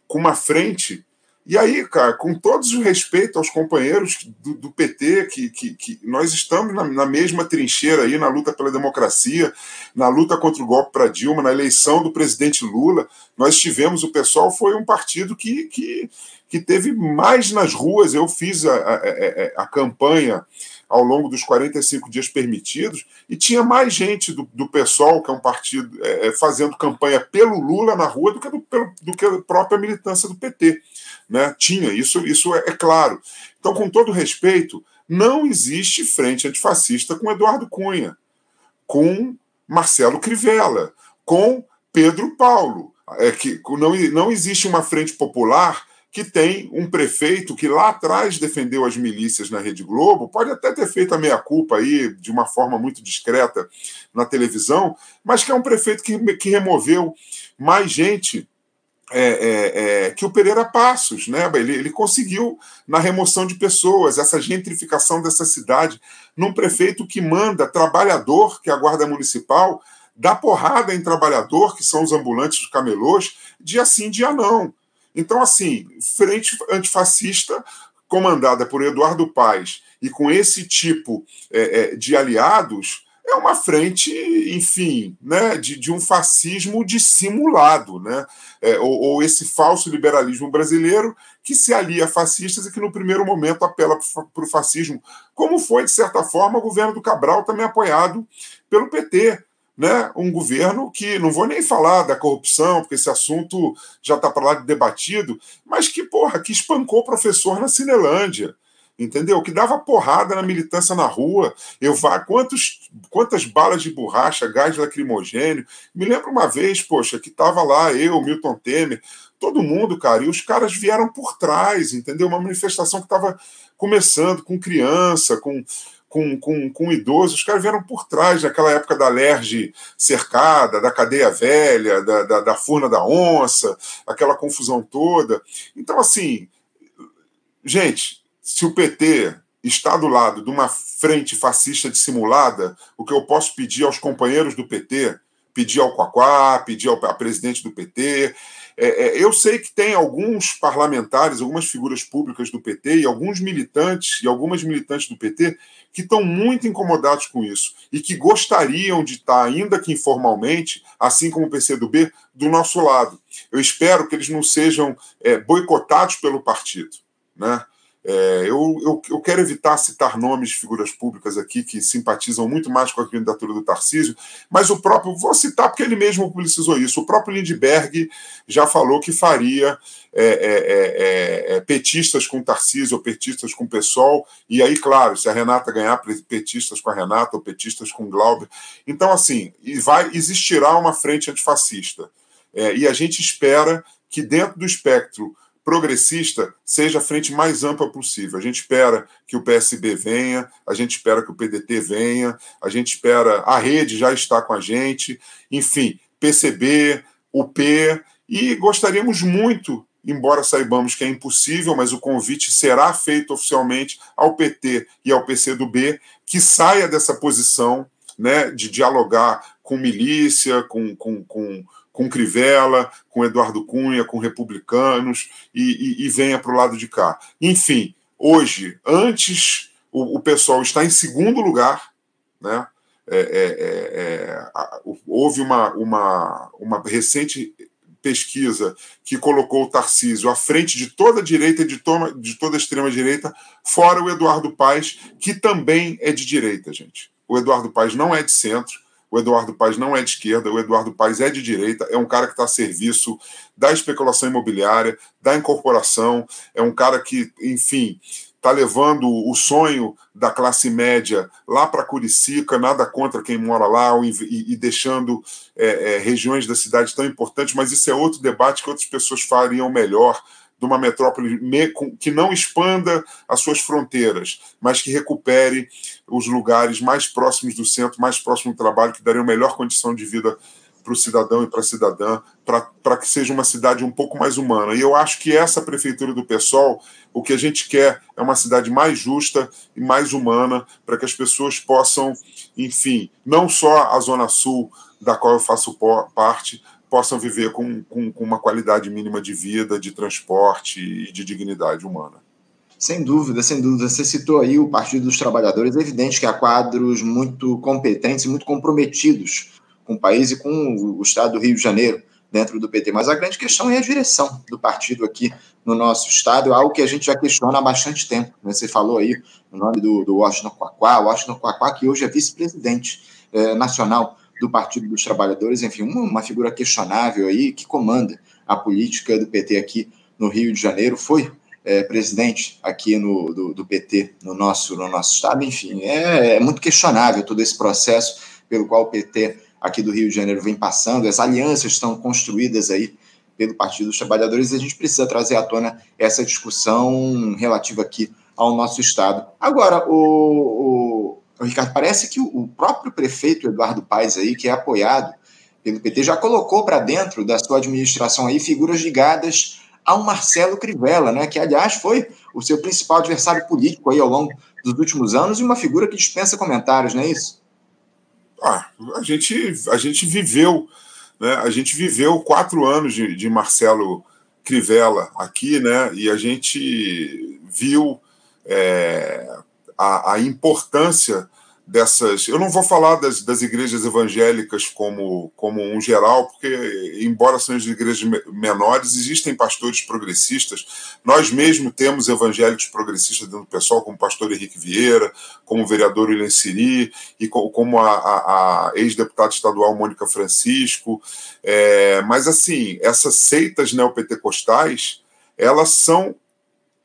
S3: com uma frente e aí, cara, com todos o respeito aos companheiros do, do PT, que, que, que, nós estamos na, na, mesma trincheira aí na luta pela democracia, na luta contra o golpe para Dilma, na eleição do presidente Lula, nós tivemos, o pessoal foi um partido que, que, que teve mais nas ruas. Eu fiz a, a, a, a campanha ao longo dos 45 dias permitidos, e tinha mais gente do, do PSOL, que é um partido, é, é, fazendo campanha pelo Lula na rua do que, do, pelo, do que a própria militância do PT. Né? Tinha, isso, isso é, é claro. Então, com todo respeito, não existe frente antifascista com Eduardo Cunha, com Marcelo Crivella, com Pedro Paulo. É que não, não existe uma frente popular que tem um prefeito que lá atrás defendeu as milícias na Rede Globo, pode até ter feito a meia-culpa aí de uma forma muito discreta na televisão, mas que é um prefeito que, que removeu mais gente é, é, é, que o Pereira Passos, né? Ele, ele, conseguiu na remoção de pessoas, essa gentrificação dessa cidade, num prefeito que manda trabalhador, que é a Guarda Municipal, dar porrada em trabalhador, que são os ambulantes dos camelôs, dia sim, dia não. Então, assim, frente antifascista comandada por Eduardo Paes e com esse tipo é, é, de aliados é uma frente, enfim, né, de, de um fascismo dissimulado, né, é, ou, ou, esse falso liberalismo brasileiro que se alia a fascistas e que no primeiro momento apela para o fascismo, como foi, de certa forma, o governo do Cabral também apoiado pelo PT né, um governo que, não vou nem falar da corrupção, porque esse assunto já está para lá de debatido, mas que, porra, que espancou professor na Cinelândia, entendeu? Que dava porrada na militância na rua, eu vá, quantos, quantas balas de borracha, gás lacrimogênio. Me lembro uma vez, poxa, que estava lá eu, Milton Temer, todo mundo, cara, e os caras vieram por trás, entendeu? Uma manifestação que estava começando com criança, com com, com, com idosos, os caras vieram por trás daquela época da Lerge cercada, da cadeia velha, da, da, da furna da onça, aquela confusão toda. Então, assim, gente, se o PT está do lado de uma frente fascista dissimulada, o que eu posso pedir aos companheiros do PT, pedir ao Quaquá, pedir ao presidente do PT, é, é, eu sei que tem alguns parlamentares, algumas figuras públicas do PT e alguns militantes e algumas militantes do PT que estão muito incomodados com isso e que gostariam de estar, ainda que informalmente, assim como o PCdoB, do nosso lado. Eu espero que eles não sejam é, boicotados pelo partido. Né? É, eu, eu, eu, quero evitar citar nomes de figuras públicas aqui que simpatizam muito mais com a candidatura do Tarcísio, mas o próprio, vou citar porque ele mesmo publicizou isso, o próprio Lindbergh já falou que faria é, é, é, é petistas com Tarcísio petistas com PSOL, e aí, claro, se a Renata ganhar, petistas com a Renata ou petistas com Glauber. Então, assim, vai existirá uma frente antifascista. É, e a gente espera que dentro do espectro progressista seja a frente mais ampla possível. A gente espera que o PSB venha, a gente espera que o PDT venha, a gente espera, a rede já está com a gente, enfim, PCB, UP, e gostaríamos muito, embora saibamos que é impossível, mas o convite será feito oficialmente ao PT e ao PCdoB, que saia dessa posição né, de dialogar com milícia, com, com, com com Crivella, com Eduardo Cunha, com republicanos e, e, e venha para o lado de cá. Enfim, hoje, antes, o, o pessoal está em segundo lugar, né? É, é, é, é houve uma, uma, uma recente pesquisa que colocou o Tarcísio à frente de toda a direita e de, de toda a extrema-direita, fora o Eduardo Paes, que também é de direita, gente. O Eduardo Paes não é de centro, o Eduardo Paes não é de esquerda, o Eduardo Paes é de direita, é um cara que está a serviço da especulação imobiliária, da incorporação, é um cara que, enfim, está levando o sonho da classe média lá para Curicica, nada contra quem mora lá, e, e deixando é, é, regiões da cidade tão importantes, mas isso é outro debate que outras pessoas fariam melhor de uma metrópole que não expanda as suas fronteiras, mas que recupere os lugares mais próximos do centro, mais próximo do trabalho, que dariam melhor condição de vida para o cidadão e para a cidadã, para que seja uma cidade um pouco mais humana. E eu acho que essa prefeitura do PSOL, o que a gente quer é uma cidade mais justa e mais humana, para que as pessoas possam, enfim, não só a Zona Sul, da qual eu faço parte, possam viver com, com, com uma qualidade mínima de vida, de transporte e de dignidade humana.
S2: Sem dúvida, sem dúvida. Você citou aí o Partido dos Trabalhadores. É evidente que há quadros muito competentes e muito comprometidos com o país e com o Estado do Rio de Janeiro. dentro do PT. Mas a grande questão é a direção do partido aqui no nosso estado, algo que a gente já questiona há bastante tempo. Né? Você falou aí o nome do, do Washington Quaquá, Washington Quaquá, que hoje é vice-presidente é, nacional do Partido dos Trabalhadores, enfim, uma, uma figura questionável aí que comanda a política do PT aqui no Rio de Janeiro, foi é, presidente aqui no, do, do, PT no nosso, no nosso estado, enfim, é, é muito questionável todo esse processo pelo qual o PT aqui do Rio de Janeiro vem passando, as alianças estão construídas aí pelo Partido dos Trabalhadores, e a gente precisa trazer à tona essa discussão relativa aqui ao nosso Estado. Agora, o, o, Ricardo, parece que o, próprio prefeito Eduardo Paes aí, que é apoiado pelo PT, já colocou para dentro da sua administração aí figuras ligadas ao Marcelo Crivella, né, que aliás foi o seu principal adversário político aí ao longo dos últimos anos e uma figura que dispensa comentários, não é isso?
S3: Ah, a gente, a gente viveu, né? A gente viveu quatro anos de, de Marcelo Crivella aqui, né? E a gente viu é, a, a importância dessas. Eu não vou falar das, das igrejas evangélicas como, como um geral, porque, embora sejam igrejas menores, existem pastores progressistas. Nós mesmo temos evangélicos progressistas dentro do pessoal, como o pastor Henrique Vieira, como o vereador William Siri, e como a, a, a ex-deputada estadual Mônica Francisco. É, mas, assim, essas seitas neopentecostais, elas são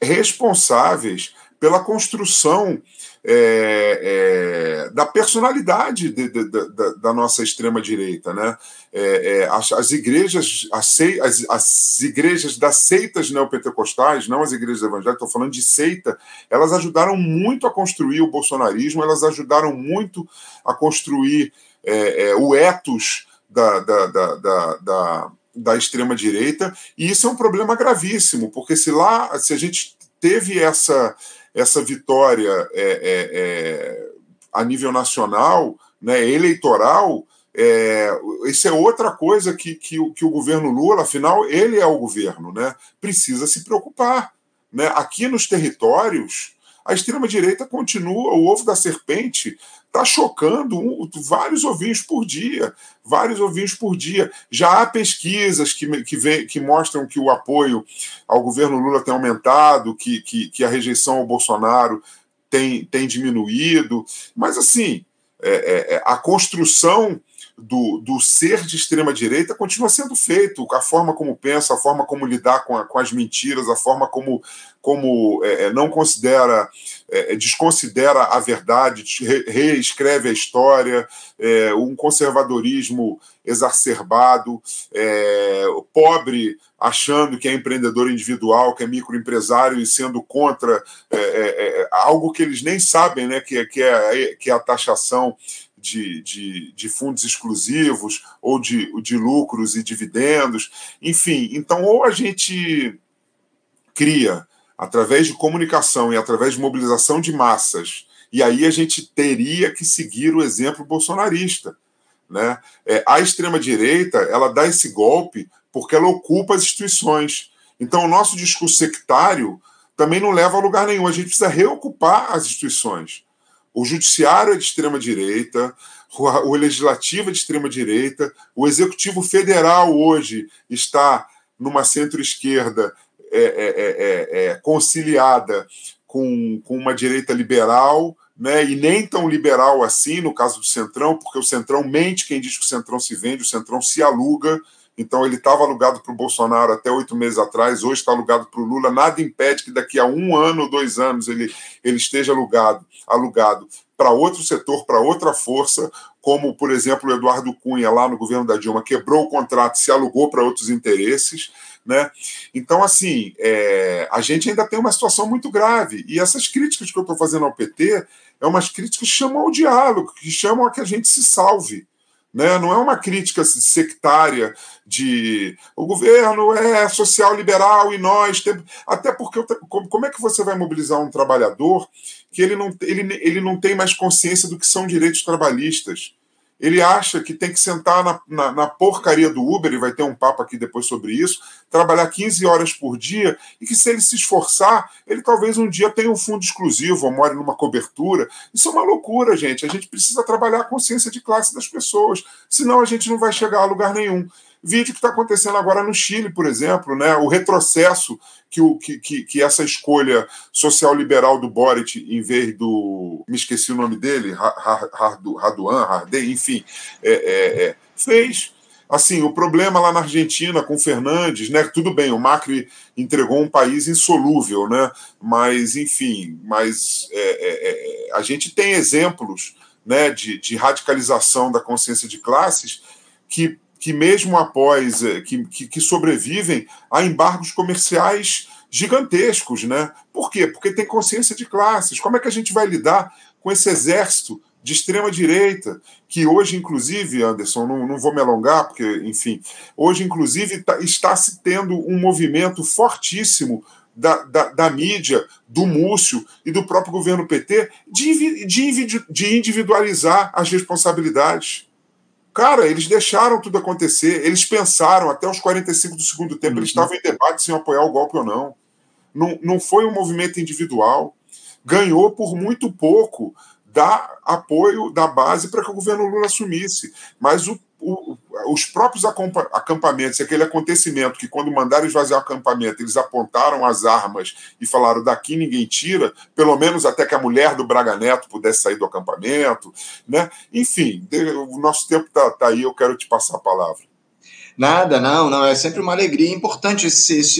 S3: responsáveis pela construção é, é, da personalidade de, de, de, da nossa extrema direita, né? É, é as, as, igrejas, as, as, as, igrejas das seitas neopentecostais, não as igrejas evangélicas, estou falando de seita, elas ajudaram muito a construir o bolsonarismo, elas ajudaram muito a construir é, é, o ethos da, da, da, da da extrema direita e isso é um problema gravíssimo porque se lá se a gente teve essa essa vitória é, é, é, a nível nacional, né, eleitoral, é, isso é outra coisa que, que, que, o governo Lula, afinal, ele é o governo, né, precisa se preocupar. Né? Aqui nos territórios, a extrema-direita continua, o ovo da serpente está chocando um, vários ovinhos por dia, vários ovinhos por dia. Já há pesquisas que, que, vem, que mostram que o apoio ao governo Lula tem aumentado, que, que, que a rejeição ao Bolsonaro tem, tem diminuído, mas assim, é, é, é a construção do, do ser de extrema-direita continua sendo feito. A forma como pensa, a forma como lidar com, a, com as mentiras, a forma como, como é, é não considera, é, é, desconsidera a verdade, re, reescreve a história, é, um conservadorismo exacerbado, é, pobre achando que é empreendedor individual, que é microempresário e sendo contra algo que eles nem sabem, né, que, que, é, que é a taxação de, de, de, fundos exclusivos ou de, de lucros e dividendos. Enfim, então, ou a gente cria, através de comunicação e através de mobilização de massas, e aí a gente teria que seguir o exemplo bolsonarista. Né? É, a extrema-direita ela dá esse golpe porque ela ocupa as instituições. Então, o nosso discurso sectário também não leva a lugar nenhum. A gente precisa reocupar as instituições. O judiciário é de extrema direita, o legislativo é de extrema direita, o executivo federal hoje está numa centro-esquerda é, é, é, é, conciliada com, com uma direita liberal, né, e nem tão liberal assim no caso do Centrão, porque o Centrão mente quem diz que o Centrão se vende, o Centrão se aluga. Então ele estava alugado para o Bolsonaro até oito meses atrás, hoje está alugado para o Lula. Nada impede que daqui a um ano ou dois anos ele, ele esteja alugado, alugado para outro setor, para outra força, como, por exemplo, o Eduardo Cunha, lá no governo da Dilma, quebrou o contrato, se alugou para outros interesses. Né? Então, assim, é, a gente ainda tem uma situação muito grave. E essas críticas que eu estou fazendo ao PT é umas críticas que chamam ao diálogo, que chamam a que a gente se salve. Né? Não é uma crítica sectária de o governo é social liberal e nós temos. Até porque como é que você vai mobilizar um trabalhador que ele não, ele, ele não tem mais consciência do que são direitos trabalhistas? Ele acha que tem que sentar na, na, na, porcaria do Uber, e vai ter um papo aqui depois sobre isso, trabalhar 15 horas por dia, e que se ele se esforçar, ele talvez um dia tenha um fundo exclusivo ou more numa cobertura. Isso é uma loucura, gente. A gente precisa trabalhar a consciência de classe das pessoas, senão a gente não vai chegar a lugar nenhum. Vídeo que está acontecendo agora no Chile, por exemplo, né? o retrocesso que, o, que, que, que essa escolha social-liberal do Boric, em vez do. Me esqueci o nome dele, Raduan, Hardem, enfim, é, é, é, fez. Assim, o problema lá na Argentina com Fernandes, né? Tudo bem, o Macri entregou um país insolúvel, né? Mas, enfim, mas é, é, é a gente tem exemplos né, de, de radicalização da consciência de classes que que mesmo após eh, que, que, que, sobrevivem a embargos comerciais gigantescos, né? Por quê? Porque tem consciência de classes. Como é que a gente vai lidar com esse exército de extrema direita que hoje, inclusive, Anderson, não, não vou me alongar, porque, enfim, hoje, inclusive, tá, está se tendo um movimento fortíssimo da, da, da, mídia, do Múcio e do próprio governo PT de, de, de individualizar as responsabilidades. Cara, eles deixaram tudo acontecer, eles pensaram, até os 45 do segundo tempo, uhum. eles estavam em debate se iam apoiar o golpe ou não. não. Não foi um movimento individual. Ganhou por muito pouco dar apoio da base para que o governo Lula assumisse. Mas o, os próprios acampamentos, aquele acontecimento que, quando mandaram esvaziar o acampamento, eles apontaram as armas e falaram: daqui ninguém tira, pelo menos até que a mulher do Braga Neto pudesse sair do acampamento. Né? Enfim, o nosso tempo está tá aí, eu quero te passar a palavra.
S2: Nada, não, não. É sempre uma alegria. É importante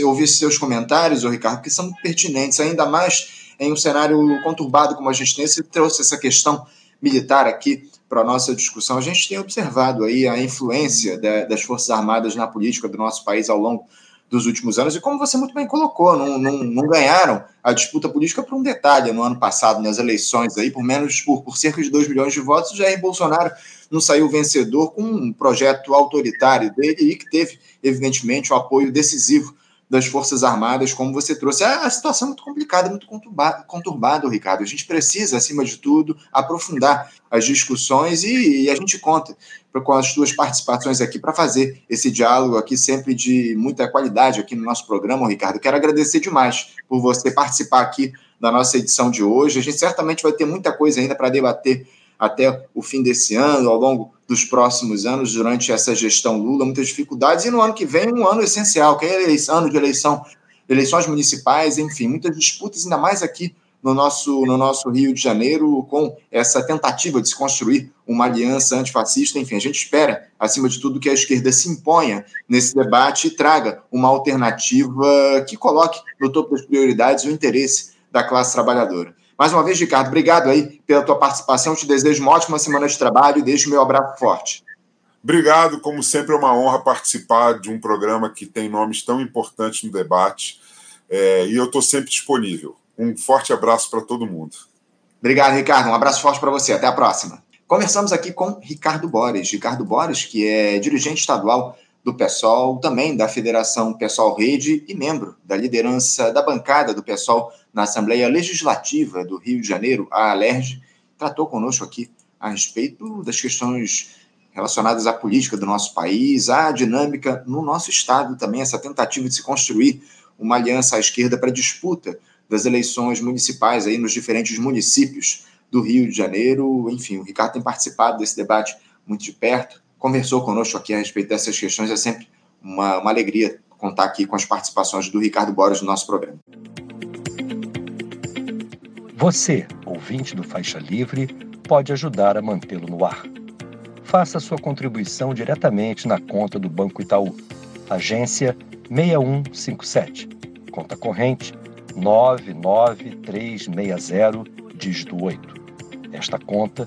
S2: ouvir seus comentários, Ricardo, que são pertinentes, ainda mais em um cenário conturbado como a gente tem. Você trouxe essa questão militar aqui para a nossa discussão. A gente tem observado aí a influência das Forças Armadas na política do nosso país ao longo dos últimos anos, e como você muito bem colocou, não, não, não ganharam a disputa política por um detalhe no ano passado, nas eleições, aí, por menos por, por cerca de 2 milhões de votos, Jair Bolsonaro não saiu vencedor com um projeto autoritário dele e que teve, evidentemente, o apoio decisivo das Forças Armadas, como você trouxe. É a situação é muito complicada, muito conturbada, conturbada, Ricardo. A gente precisa, acima de tudo, aprofundar as discussões e, e a gente conta com as suas participações aqui para fazer esse diálogo aqui sempre de muita qualidade aqui no nosso programa, Ricardo. Quero agradecer demais por você participar aqui da nossa edição de hoje. A gente certamente vai ter muita coisa ainda para debater até o fim desse ano, ao longo dos próximos anos, durante essa gestão Lula, muitas dificuldades, e no ano que vem, um ano essencial, que é eleição, ano de eleição, eleições municipais, enfim, muitas disputas, ainda mais aqui no nosso, no nosso Rio de Janeiro, com essa tentativa de se construir uma aliança antifascista. Enfim, a gente espera, acima de tudo, que a esquerda se imponha nesse debate e traga uma alternativa que coloque no topo das prioridades o interesse da classe trabalhadora. Mais uma vez, Ricardo, obrigado aí pela tua participação. Te desejo uma ótima semana de trabalho e deixo meu abraço forte.
S3: Obrigado, como sempre é uma honra participar de um programa que tem nomes tão importantes no debate é, e eu estou sempre disponível. Um forte abraço para todo mundo.
S2: Obrigado, Ricardo. Um abraço forte para você. Até a próxima. Conversamos aqui com Ricardo Borges. Ricardo Borges, que é dirigente estadual do PSOL, também da Federação PSOL Rede e membro da liderança da bancada do PSOL na Assembleia Legislativa do Rio de Janeiro, a ALERJ, tratou conosco aqui a respeito das questões relacionadas à política do nosso país, à dinâmica no nosso estado também, essa tentativa de se construir uma aliança à esquerda para disputa das eleições municipais aí nos diferentes municípios do Rio de Janeiro. Enfim, o Ricardo tem participado desse debate muito de perto conversou conosco aqui a respeito dessas questões. É sempre uma, uma alegria contar aqui com as participações do Ricardo Borges no nosso programa.
S1: Você, ouvinte do Faixa Livre, pode ajudar a mantê-lo no ar. Faça sua contribuição diretamente na conta do Banco Itaú, agência 6157, conta corrente 99360, dígito 8. Esta conta